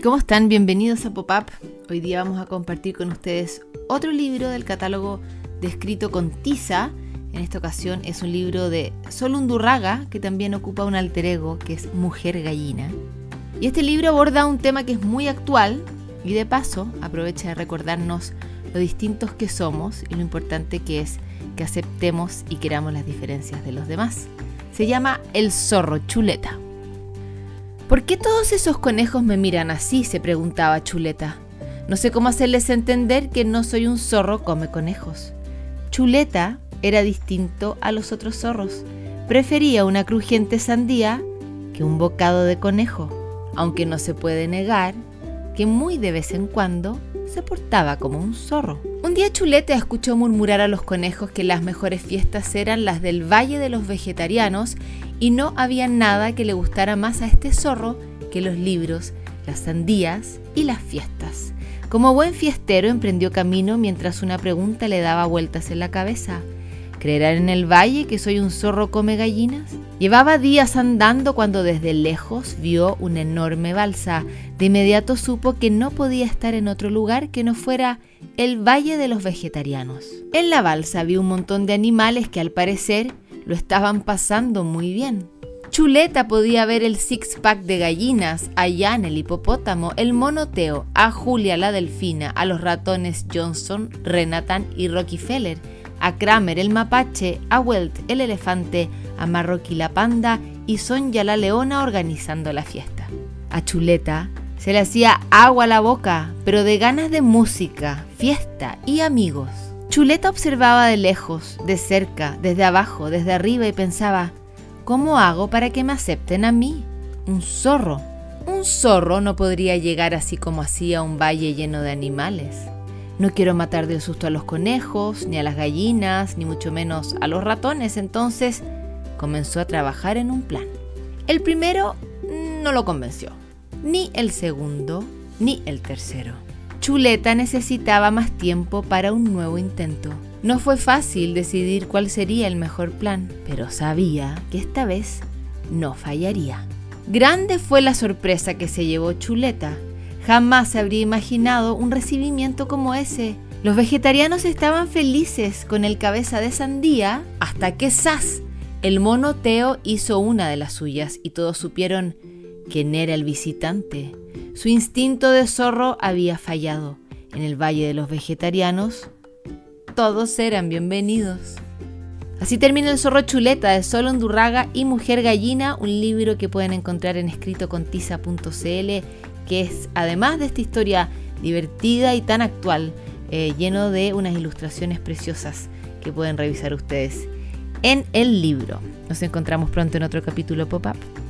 ¿Cómo están? Bienvenidos a Pop-Up. Hoy día vamos a compartir con ustedes otro libro del catálogo descrito con tiza. En esta ocasión es un libro de Solundurraga, que también ocupa un alter ego, que es Mujer Gallina. Y este libro aborda un tema que es muy actual y de paso aprovecha de recordarnos lo distintos que somos y lo importante que es que aceptemos y queramos las diferencias de los demás. Se llama El zorro chuleta. ¿Por qué todos esos conejos me miran así? se preguntaba Chuleta. No sé cómo hacerles entender que no soy un zorro come conejos. Chuleta era distinto a los otros zorros. Prefería una crujiente sandía que un bocado de conejo, aunque no se puede negar que muy de vez en cuando se portaba como un zorro. Un día Chuleta escuchó murmurar a los conejos que las mejores fiestas eran las del Valle de los Vegetarianos y no había nada que le gustara más a este zorro que los libros, las sandías y las fiestas. Como buen fiestero emprendió camino mientras una pregunta le daba vueltas en la cabeza. ¿Creerán en el valle que soy un zorro come gallinas? Llevaba días andando cuando desde lejos vio una enorme balsa. De inmediato supo que no podía estar en otro lugar que no fuera el Valle de los Vegetarianos. En la balsa vio un montón de animales que al parecer lo estaban pasando muy bien. Chuleta podía ver el six-pack de gallinas, a Jan el hipopótamo, el monoteo, a Julia la delfina, a los ratones Johnson, Renatan y Rockefeller, a Kramer el mapache, a Welt el elefante, a Marroquí la panda y Sonja la leona organizando la fiesta. A Chuleta se le hacía agua a la boca, pero de ganas de música, fiesta y amigos. Chuleta observaba de lejos, de cerca, desde abajo, desde arriba y pensaba, ¿cómo hago para que me acepten a mí? Un zorro. Un zorro no podría llegar así como así a un valle lleno de animales. No quiero matar del susto a los conejos, ni a las gallinas, ni mucho menos a los ratones, entonces comenzó a trabajar en un plan. El primero no lo convenció, ni el segundo, ni el tercero. Chuleta necesitaba más tiempo para un nuevo intento. No fue fácil decidir cuál sería el mejor plan, pero sabía que esta vez no fallaría. Grande fue la sorpresa que se llevó Chuleta. Jamás se habría imaginado un recibimiento como ese. Los vegetarianos estaban felices con el cabeza de sandía hasta que ¡zas! El mono Teo hizo una de las suyas y todos supieron quién era el visitante. Su instinto de zorro había fallado. En el Valle de los Vegetarianos, todos eran bienvenidos. Así termina El zorro chuleta de Solo Undurraga y Mujer Gallina, un libro que pueden encontrar en escritocontiza.cl, que es, además de esta historia divertida y tan actual, eh, lleno de unas ilustraciones preciosas que pueden revisar ustedes en el libro. Nos encontramos pronto en otro capítulo Pop-Up.